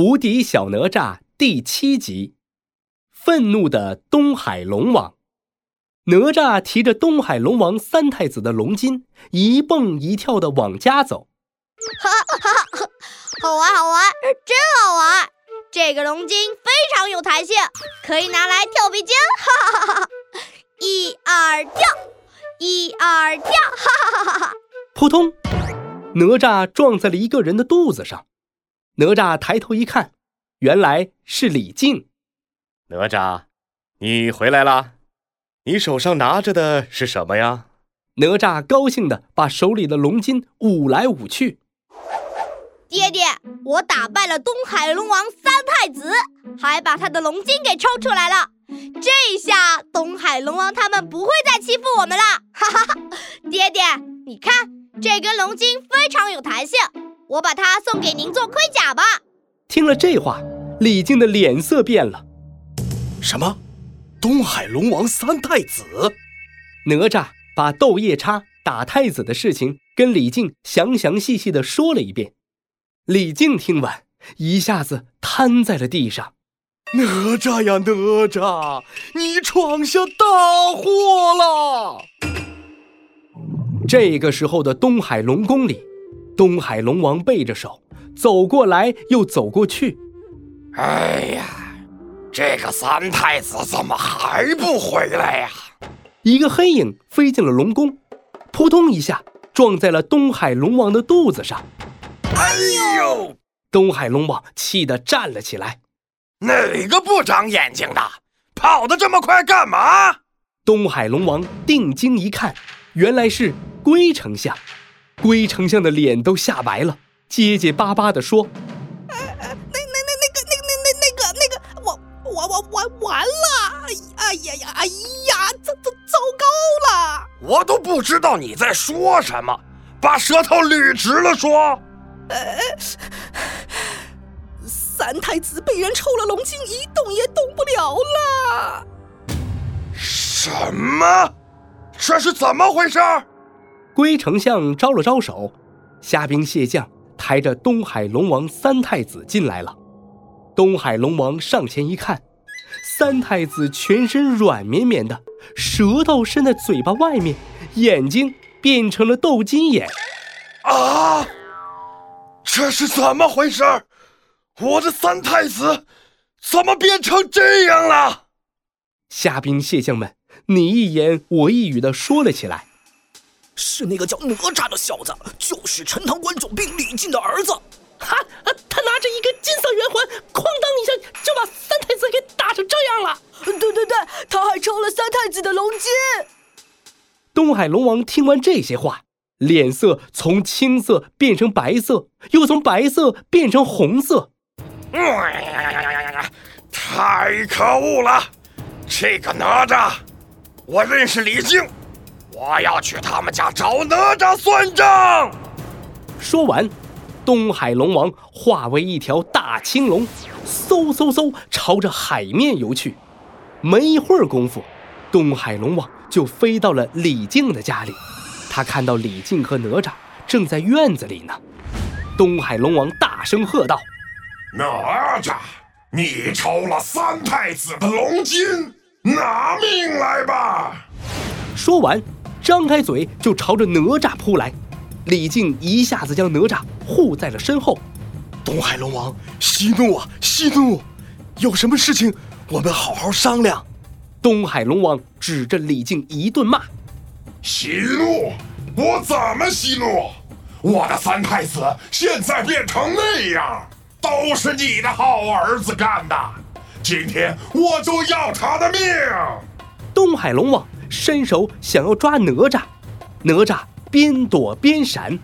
无敌小哪吒第七集：愤怒的东海龙王。哪吒提着东海龙王三太子的龙筋，一蹦一跳的往家走。哈哈哈！好玩，好玩，真好玩！这个龙筋非常有弹性，可以拿来跳皮筋。哈哈哈哈！一二跳，一二跳！哈哈哈哈！扑通，哪吒撞在了一个人的肚子上。哪吒抬头一看，原来是李靖。哪吒，你回来啦！你手上拿着的是什么呀？哪吒高兴地把手里的龙筋舞来舞去。爹爹，我打败了东海龙王三太子，还把他的龙筋给抽出来了。这下东海龙王他们不会再欺负我们了。哈哈哈！爹爹，你看这根龙筋非常有弹性。我把它送给您做盔甲吧。听了这话，李靖的脸色变了。什么？东海龙王三太子？哪吒把斗夜叉打太子的事情跟李靖详详细细的说了一遍。李靖听完，一下子瘫在了地上。哪吒呀，哪吒，你闯下大祸了！这个时候的东海龙宫里。东海龙王背着手走过来，又走过去。哎呀，这个三太子怎么还不回来呀？一个黑影飞进了龙宫，扑通一下撞在了东海龙王的肚子上。哎呦！东海龙王气得站了起来。哪个不长眼睛的，跑得这么快干嘛？东海龙王定睛一看，原来是龟丞相。龟丞相的脸都吓白了，结结巴巴地说：“呃那那那那个那那那那个那个，我我我我完了！哎呀呀哎呀，糟糟糟糕了！我都不知道你在说什么，把舌头捋直了说。呃，三太子被人抽了龙筋，一动也动不了了。什么？这是怎么回事？”龟丞相招了招手，虾兵蟹将抬着东海龙王三太子进来了。东海龙王上前一看，三太子全身软绵绵的，舌头伸在嘴巴外面，眼睛变成了斗鸡眼。啊！这是怎么回事？我的三太子怎么变成这样了？虾兵蟹将们你一言我一语的说了起来。是那个叫哪吒的小子，就是陈塘关总兵李靖的儿子。哈，他拿着一根金色圆环，哐当一下就把三太子给打成这样了。对对对，他还抽了三太子的龙筋。东海龙王听完这些话，脸色从青色变成白色，又从白色变成红色。太可恶了！这个哪吒，我认识李靖。我要去他们家找哪吒算账。说完，东海龙王化为一条大青龙，嗖嗖嗖朝着海面游去。没一会儿功夫，东海龙王就飞到了李靖的家里。他看到李靖和哪吒正在院子里呢。东海龙王大声喝道：“哪吒，你抽了三太子的龙筋，拿命来吧！”说完。张开嘴就朝着哪吒扑来，李靖一下子将哪吒护在了身后。东海龙王，息怒啊，息怒！有什么事情，我们好好商量。东海龙王指着李靖一顿骂：“息怒？我怎么息怒？我的三太子现在变成那样，都是你的好儿子干的！今天我就要他的命！”东海龙王。伸手想要抓哪吒，哪吒边躲边闪。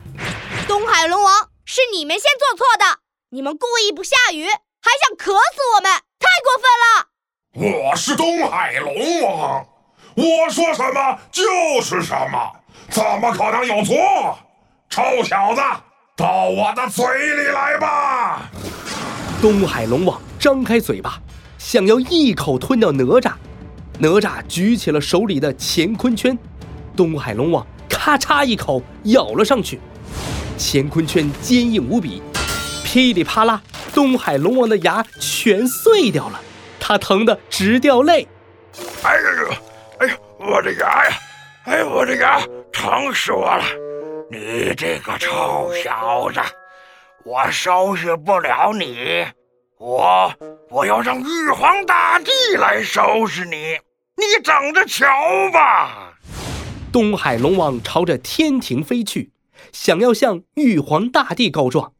东海龙王是你们先做错的，你们故意不下雨，还想渴死我们，太过分了！我是东海龙王，我说什么就是什么，怎么可能有错？臭小子，到我的嘴里来吧！东海龙王张开嘴巴，想要一口吞掉哪吒。哪吒举起了手里的乾坤圈，东海龙王咔嚓一口咬了上去。乾坤圈坚硬无比，噼里啪啦，东海龙王的牙全碎掉了，他疼得直掉泪。哎呦，哎呦，我的牙呀！哎呦，我的牙疼死我了！你这个臭小子，我收拾不了你，我我要让玉皇大帝来收拾你，你等着瞧吧！东海龙王朝着天庭飞去，想要向玉皇大帝告状。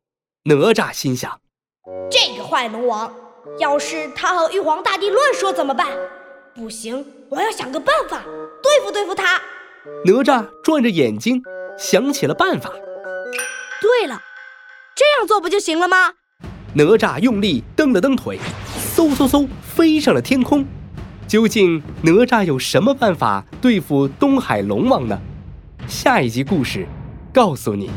哪吒心想：这个坏龙王，要是他和玉皇大帝乱说怎么办？不行，我要想个办法对付对付他。哪吒转着眼睛，想起了办法。对了，这样做不就行了吗？哪吒用力蹬了蹬腿，嗖嗖嗖飞上了天空。究竟哪吒有什么办法对付东海龙王呢？下一集故事告诉你。